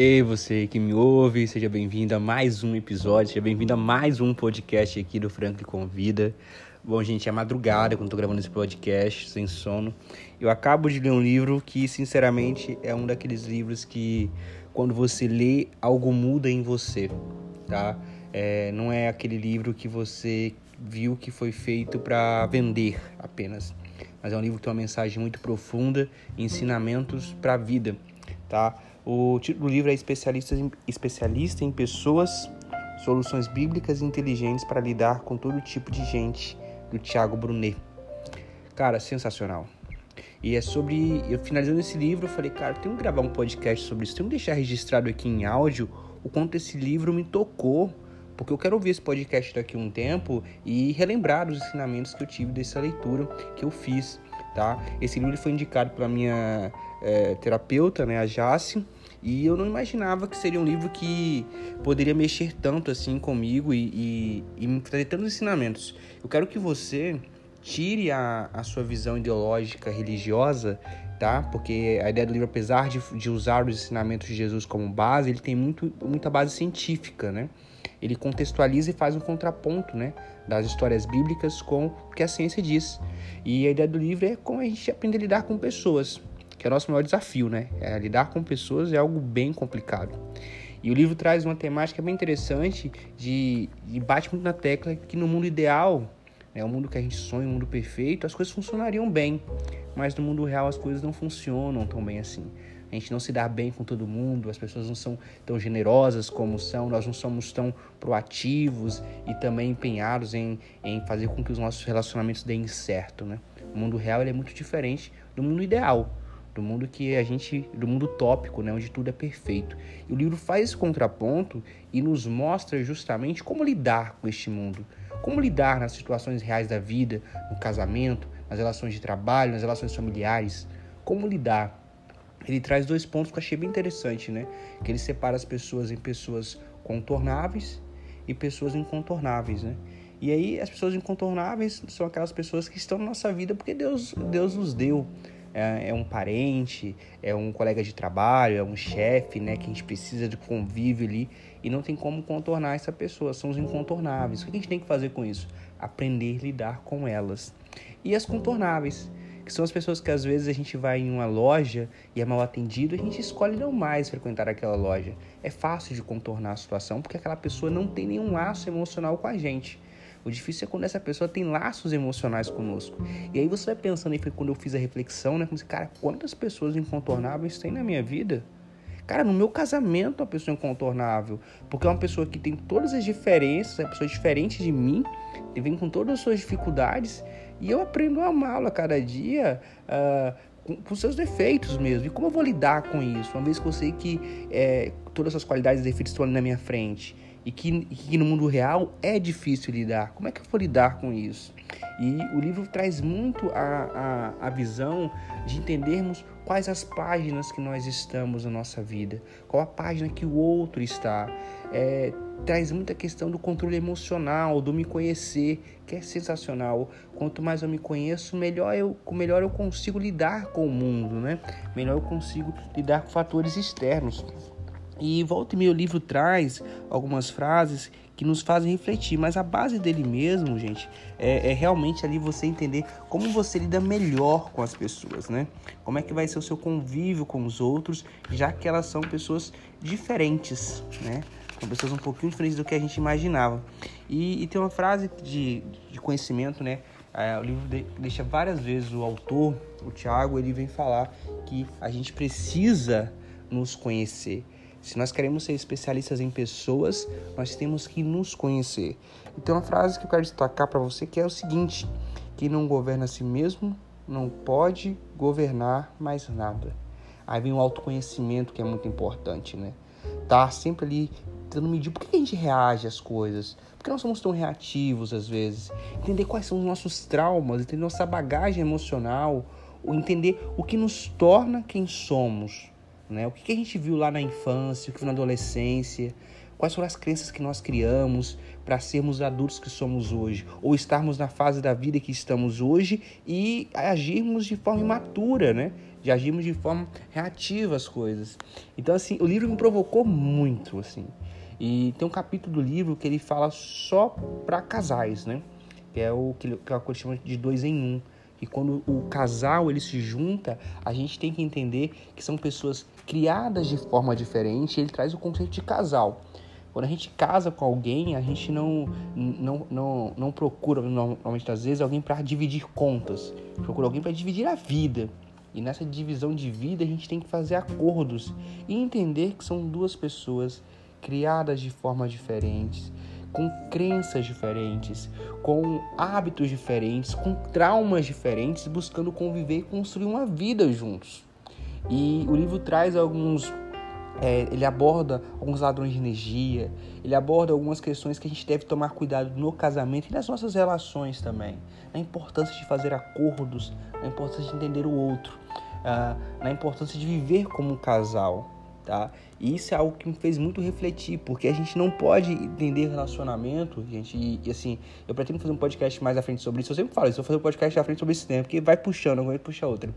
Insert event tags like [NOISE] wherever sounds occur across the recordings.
Ei, você que me ouve, seja bem-vindo a mais um episódio, seja bem-vindo a mais um podcast aqui do Franklin Convida. Bom, gente, é madrugada quando estou gravando esse podcast, sem sono. Eu acabo de ler um livro que, sinceramente, é um daqueles livros que, quando você lê, algo muda em você, tá? É, não é aquele livro que você viu que foi feito para vender apenas, mas é um livro que tem uma mensagem muito profunda, ensinamentos para a vida, tá? O título do livro é Especialista em, Especialista em Pessoas, Soluções Bíblicas e Inteligentes para Lidar com Todo Tipo de Gente, do Tiago Brunet. Cara, sensacional. E é sobre. Eu finalizando esse livro, eu falei, cara, tenho que gravar um podcast sobre isso, tenho que deixar registrado aqui em áudio o quanto esse livro me tocou, porque eu quero ouvir esse podcast daqui a um tempo e relembrar os ensinamentos que eu tive dessa leitura que eu fiz, tá? Esse livro foi indicado pela minha é, terapeuta, né, a Jace, e eu não imaginava que seria um livro que poderia mexer tanto assim comigo e, e, e me trazer tantos ensinamentos. Eu quero que você tire a, a sua visão ideológica religiosa, tá? Porque a ideia do livro, apesar de, de usar os ensinamentos de Jesus como base, ele tem muito, muita base científica, né? Ele contextualiza e faz um contraponto, né? Das histórias bíblicas com o que a ciência diz. E a ideia do livro é como a gente aprende a lidar com pessoas que é o nosso maior desafio, né? É, lidar com pessoas é algo bem complicado. E o livro traz uma temática bem interessante de, de bate muito na tecla que no mundo ideal, né, o mundo que a gente sonha, o mundo perfeito, as coisas funcionariam bem, mas no mundo real as coisas não funcionam tão bem assim. A gente não se dá bem com todo mundo, as pessoas não são tão generosas como são, nós não somos tão proativos e também empenhados em, em fazer com que os nossos relacionamentos deem certo, né? O mundo real é muito diferente do mundo ideal do mundo que a gente, do mundo tópico, né, onde tudo é perfeito. E o livro faz esse contraponto e nos mostra justamente como lidar com este mundo, como lidar nas situações reais da vida, no casamento, nas relações de trabalho, nas relações familiares, como lidar. Ele traz dois pontos que eu achei bem interessante, né? Que ele separa as pessoas em pessoas contornáveis e pessoas incontornáveis, né? E aí as pessoas incontornáveis são aquelas pessoas que estão na nossa vida porque Deus, Deus nos deu é, é um parente, é um colega de trabalho, é um chefe, né? Que a gente precisa de convívio ali e não tem como contornar essa pessoa, são os incontornáveis. O que a gente tem que fazer com isso? Aprender a lidar com elas. E as contornáveis, que são as pessoas que às vezes a gente vai em uma loja e é mal atendido, a gente escolhe não mais frequentar aquela loja. É fácil de contornar a situação porque aquela pessoa não tem nenhum laço emocional com a gente. O difícil é quando essa pessoa tem laços emocionais conosco. E aí você vai pensando, aí foi quando eu fiz a reflexão, né? Como assim, cara, quantas pessoas incontornáveis tem na minha vida? Cara, no meu casamento é uma pessoa incontornável. Porque é uma pessoa que tem todas as diferenças, é uma pessoa diferente de mim, vem com todas as suas dificuldades. E eu aprendo a amá-la cada dia. Uh, com, com, seus defeitos mesmo. E como eu vou lidar com isso? Uma vez que eu sei que é, todas as qualidades e defeitos estão ali na minha frente e que, que no mundo real é difícil lidar. Como é que eu vou lidar com isso? E o livro traz muito a, a, a visão de entendermos quais as páginas que nós estamos na nossa vida, qual a página que o outro está. É, traz muita questão do controle emocional, do me conhecer, que é sensacional. Quanto mais eu me conheço, melhor eu, melhor eu consigo lidar com o mundo, né? Melhor eu consigo lidar com fatores externos. E volta e meio o livro traz algumas frases que nos fazem refletir, mas a base dele mesmo, gente, é, é, realmente ali você entender como você lida melhor com as pessoas, né? Como é que vai ser o seu convívio com os outros, já que elas são pessoas diferentes, né? São pessoas um pouquinho diferentes do que a gente imaginava. E, e tem uma frase de, de conhecimento, né? É, o livro de, deixa várias vezes o autor, o Tiago, ele vem falar que a gente precisa nos conhecer. Se nós queremos ser especialistas em pessoas, nós temos que nos conhecer. Então, a frase que eu quero destacar para você que é o seguinte: quem não governa a si mesmo não pode governar mais nada. Aí vem o autoconhecimento que é muito importante, né? Tá sempre ali tentando medir por que a gente reage às coisas, por que nós somos tão reativos às vezes, entender quais são os nossos traumas, entender nossa bagagem emocional, entender o que nos torna quem somos. Né? O que, a gente viu lá na infância, o que na adolescência, quais foram as crenças que nós criamos para sermos adultos que somos hoje, ou estarmos na fase da vida que estamos hoje e agirmos de forma imatura, né? De agirmos de forma reativa às coisas. Então, assim, o livro me provocou muito, assim. E tem um capítulo do livro que ele fala só para casais, né? Que é o que, o que chama de dois em um. E quando o casal ele se junta, a gente tem que entender que são pessoas criadas de forma diferente. Ele traz o conceito de casal. Quando a gente casa com alguém, a gente não, não, não, não procura, normalmente às vezes, alguém para dividir contas. Procura alguém para dividir a vida. E nessa divisão de vida, a gente tem que fazer acordos e entender que são duas pessoas criadas de formas diferentes, com crenças diferentes, com hábitos diferentes, com traumas diferentes, buscando conviver e construir uma vida juntos. E o livro traz alguns. É, ele aborda alguns ladrões de energia, ele aborda algumas questões que a gente deve tomar cuidado no casamento e nas nossas relações também. Na importância de fazer acordos, na importância de entender o outro, uh, na importância de viver como um casal tá? E isso é algo que me fez muito refletir, porque a gente não pode entender relacionamento, gente, e, assim, eu pretendo fazer um podcast mais à frente sobre isso, eu sempre falo isso, eu vou fazer um podcast à frente sobre esse tema, porque vai puxando, vai puxar outra.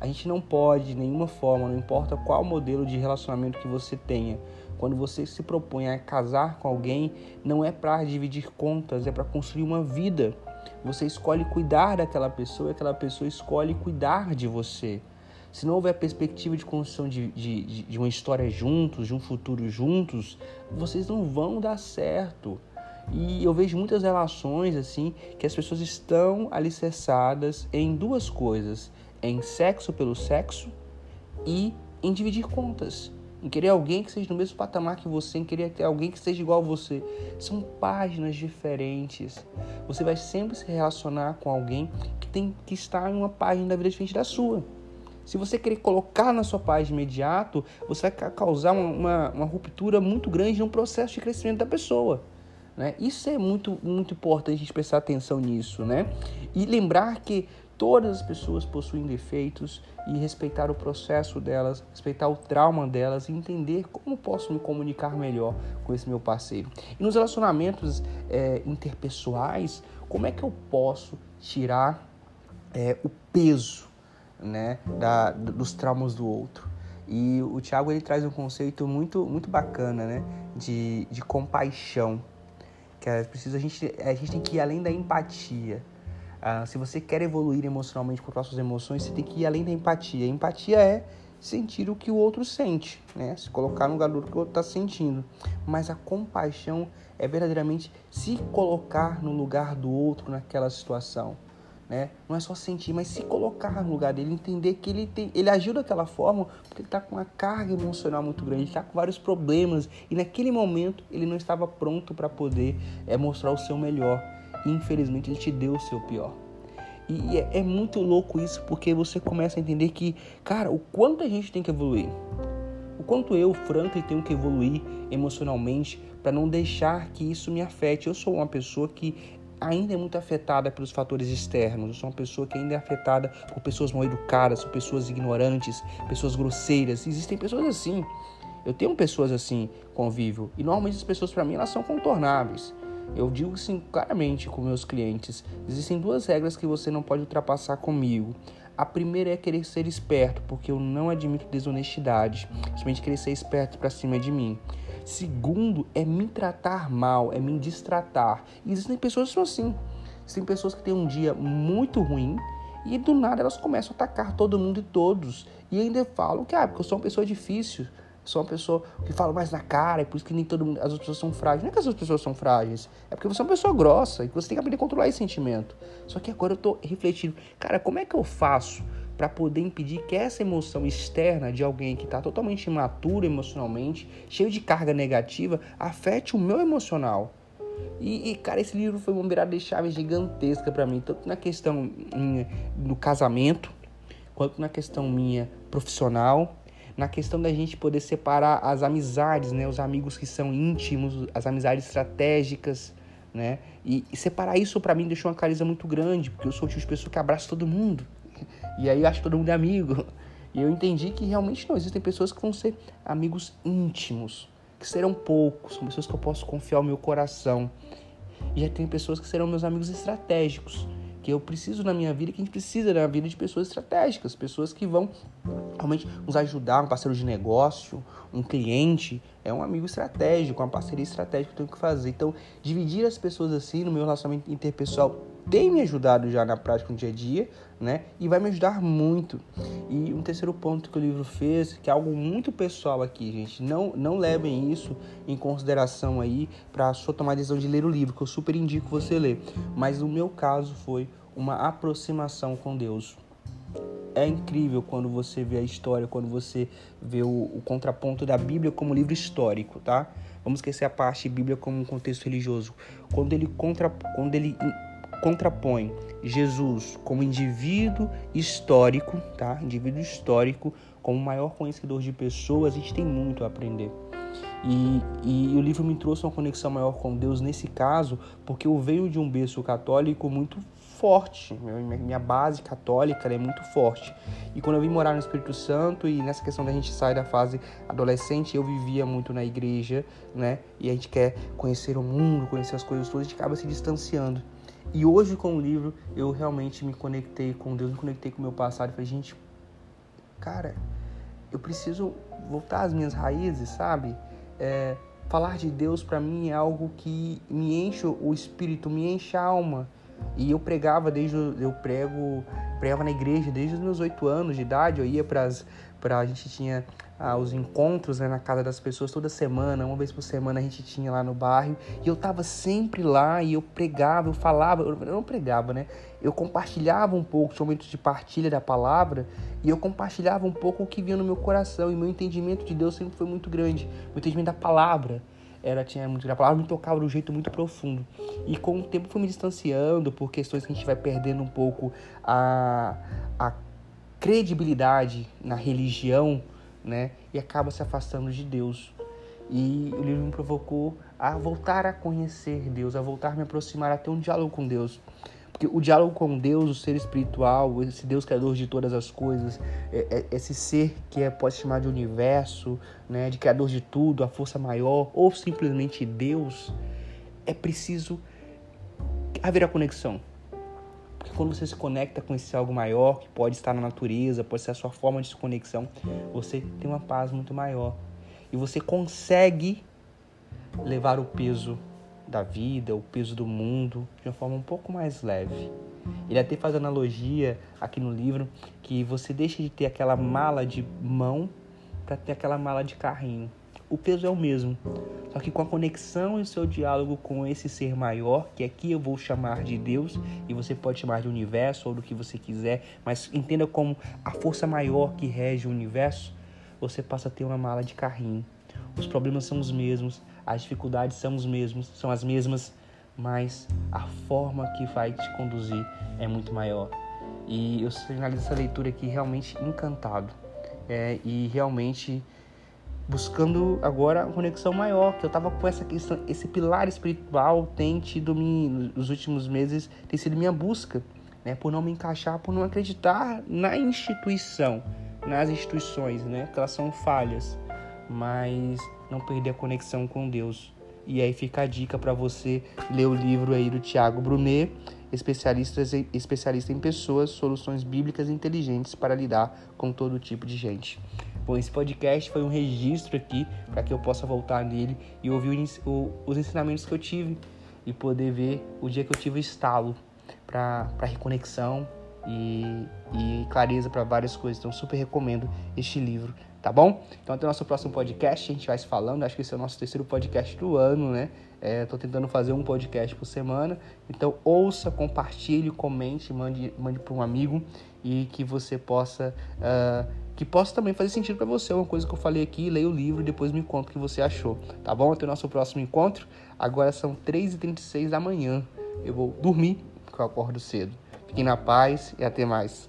A gente não pode, de nenhuma forma, não importa qual modelo de relacionamento que você tenha, quando você se propõe a casar com alguém, não é para dividir contas, é para construir uma vida. Você escolhe cuidar daquela pessoa e aquela pessoa escolhe cuidar de você se não houver perspectiva de construção de, de, de uma história juntos, de um futuro juntos, vocês não vão dar certo. E eu vejo muitas relações assim que as pessoas estão alicerçadas em duas coisas: em sexo pelo sexo e em dividir contas. Em querer alguém que seja no mesmo patamar que você, em querer ter alguém que seja igual a você. São páginas diferentes. Você vai sempre se relacionar com alguém que tem que estar em uma página da vida diferente da sua. Se você querer colocar na sua de imediato, você vai causar uma, uma, uma ruptura muito grande no processo de crescimento da pessoa. Né? Isso é muito, muito importante a gente prestar atenção nisso. Né? E lembrar que todas as pessoas possuem defeitos e respeitar o processo delas, respeitar o trauma delas e entender como posso me comunicar melhor com esse meu parceiro. E nos relacionamentos é, interpessoais, como é que eu posso tirar é, o peso né, da, dos traumas do outro. E o Tiago ele traz um conceito muito, muito bacana, né, de, de compaixão, que é preciso a gente a gente tem que ir além da empatia. Ah, se você quer evoluir emocionalmente com as suas emoções, você tem que ir além da empatia. Empatia é sentir o que o outro sente, né? Se colocar no lugar do que o outro está sentindo. Mas a compaixão é verdadeiramente se colocar no lugar do outro naquela situação né? Não é só sentir, mas se colocar no lugar dele, entender que ele tem, ele agiu daquela forma porque ele está com uma carga emocional muito grande, está com vários problemas e naquele momento ele não estava pronto para poder é, mostrar o seu melhor. E infelizmente ele te deu o seu pior. E é, é muito louco isso porque você começa a entender que, cara, o quanto a gente tem que evoluir. O quanto eu, Franklin, tenho que evoluir emocionalmente para não deixar que isso me afete. Eu sou uma pessoa que ainda é muito afetada pelos fatores externos. Eu sou uma pessoa que ainda é afetada por pessoas mal educadas, por pessoas ignorantes, pessoas grosseiras. Existem pessoas assim. Eu tenho pessoas assim convívio e normalmente as pessoas para mim elas são contornáveis. Eu digo assim claramente com meus clientes: existem duas regras que você não pode ultrapassar comigo. A primeira é querer ser esperto, porque eu não admito desonestidade, somente querer ser esperto para cima de mim. Segundo, é me tratar mal, é me distratar. E existem pessoas que são assim. Existem pessoas que têm um dia muito ruim e do nada elas começam a atacar todo mundo e todos. E ainda falam que, ah, porque eu sou uma pessoa difícil, sou uma pessoa que fala mais na cara, é por isso que nem todo mundo, as outras pessoas são frágeis. Não é que as outras pessoas são frágeis, é porque você é uma pessoa grossa e você tem que aprender a controlar esse sentimento. Só que agora eu tô refletindo, cara, como é que eu faço para poder impedir que essa emoção externa de alguém que está totalmente imaturo emocionalmente, cheio de carga negativa, afete o meu emocional. E, e, cara, esse livro foi uma virada de chave gigantesca para mim, tanto na questão minha do casamento, quanto na questão minha profissional, na questão da gente poder separar as amizades, né, os amigos que são íntimos, as amizades estratégicas, né? E, e separar isso para mim deixou uma clareza muito grande, porque eu sou o tipo de pessoa que abraça todo mundo. E aí acho todo mundo é amigo. [LAUGHS] E eu entendi que realmente não existem pessoas que vão ser amigos íntimos, que serão poucos, são pessoas que eu posso confiar o meu coração. E já tem pessoas que serão meus amigos estratégicos, que eu preciso na minha vida, que a gente precisa na vida de pessoas estratégicas, pessoas que vão realmente nos ajudar, um parceiro de negócio, um cliente, é um amigo estratégico, uma parceria estratégica que eu tenho que fazer. Então, dividir as pessoas assim no meu relacionamento interpessoal tem me ajudado já na prática no dia a dia, né? E vai me ajudar muito. E um terceiro ponto que o livro fez, que é algo muito pessoal aqui, gente. Não, não levem isso em consideração aí para sua tomar a decisão de ler o livro, que eu super indico você ler. Mas no meu caso foi uma aproximação com Deus. É incrível quando você vê a história, quando você vê o, o contraponto da Bíblia como livro histórico, tá? Vamos esquecer a parte Bíblia como um contexto religioso. Quando ele contra, quando ele contrapõe Jesus como indivíduo histórico, tá? Indivíduo histórico, como maior conhecedor de pessoas, a gente tem muito a aprender. E, e, o livro me trouxe uma conexão maior com Deus nesse caso, porque eu venho de um berço católico muito forte, minha base católica é muito forte. E quando eu vim morar no Espírito Santo e nessa questão da gente sair da fase adolescente, eu vivia muito na igreja, né? E a gente quer conhecer o mundo, conhecer as coisas todas, a gente acaba se distanciando. E hoje com o livro eu realmente me conectei com Deus, me conectei com o meu passado e falei, gente, cara, eu preciso voltar às minhas raízes, sabe? É, falar de Deus para mim é algo que me enche o espírito, me enche a alma. E eu pregava desde eu prego pregava na igreja desde os meus oito anos de idade. Eu ia para para a gente tinha ah, os encontros né, na casa das pessoas toda semana, uma vez por semana a gente tinha lá no bairro, e eu tava sempre lá e eu pregava, eu falava, eu não pregava, né? Eu compartilhava um pouco, tinha momentos de partilha da palavra, e eu compartilhava um pouco o que vinha no meu coração, e meu entendimento de Deus sempre foi muito grande, meu entendimento da palavra era tinha muito a palavra me tocava de um jeito muito profundo e com o tempo fui me distanciando por questões que a gente vai perdendo um pouco a, a credibilidade na religião né? E acaba se afastando de Deus. E o livro me provocou a voltar a conhecer Deus, a voltar a me aproximar, a ter um diálogo com Deus. Porque o diálogo com Deus, o ser espiritual, esse Deus criador de todas as coisas, é, é, esse ser que é, pode chamar de universo, né, de criador de tudo, a força maior, ou simplesmente Deus, é preciso haver a conexão. Porque quando você se conecta com esse algo maior, que pode estar na natureza, pode ser a sua forma de conexão, você tem uma paz muito maior. E você consegue levar o peso da vida, o peso do mundo, de uma forma um pouco mais leve. Ele até faz analogia aqui no livro que você deixa de ter aquela mala de mão para ter aquela mala de carrinho o peso é o mesmo. Só que com a conexão e o seu diálogo com esse ser maior, que aqui eu vou chamar de Deus, e você pode chamar de universo ou do que você quiser, mas entenda como a força maior que rege o universo, você passa a ter uma mala de carrinho. Os problemas são os mesmos, as dificuldades são os mesmos, são as mesmas, mas a forma que vai te conduzir é muito maior. E eu finalizo essa leitura aqui realmente encantado. É, e realmente buscando agora uma conexão maior, que eu tava com essa questão, esse pilar espiritual tem tido me, nos últimos meses, tem sido minha busca, né, por não me encaixar, por não acreditar na instituição, nas instituições, né, que elas são falhas, mas não perder a conexão com Deus. E aí fica a dica para você ler o livro aí do Tiago Brunet, especialista, especialista em pessoas, soluções bíblicas inteligentes para lidar com todo tipo de gente. Bom, esse podcast foi um registro aqui para que eu possa voltar nele e ouvir os ensinamentos que eu tive e poder ver o dia que eu tive o estalo para reconexão e, e clareza para várias coisas. Então, super recomendo este livro, tá bom? Então, até o nosso próximo podcast, a gente vai se falando. Acho que esse é o nosso terceiro podcast do ano, né? É, tentando fazer um podcast por semana. Então, ouça, compartilhe, comente, mande, mande para um amigo e que você possa. Uh, que possa também fazer sentido para você. Uma coisa que eu falei aqui, leia o livro e depois me conta o que você achou, tá bom? Até o nosso próximo encontro. Agora são 3h36 da manhã. Eu vou dormir, porque eu acordo cedo. Fiquem na paz e até mais.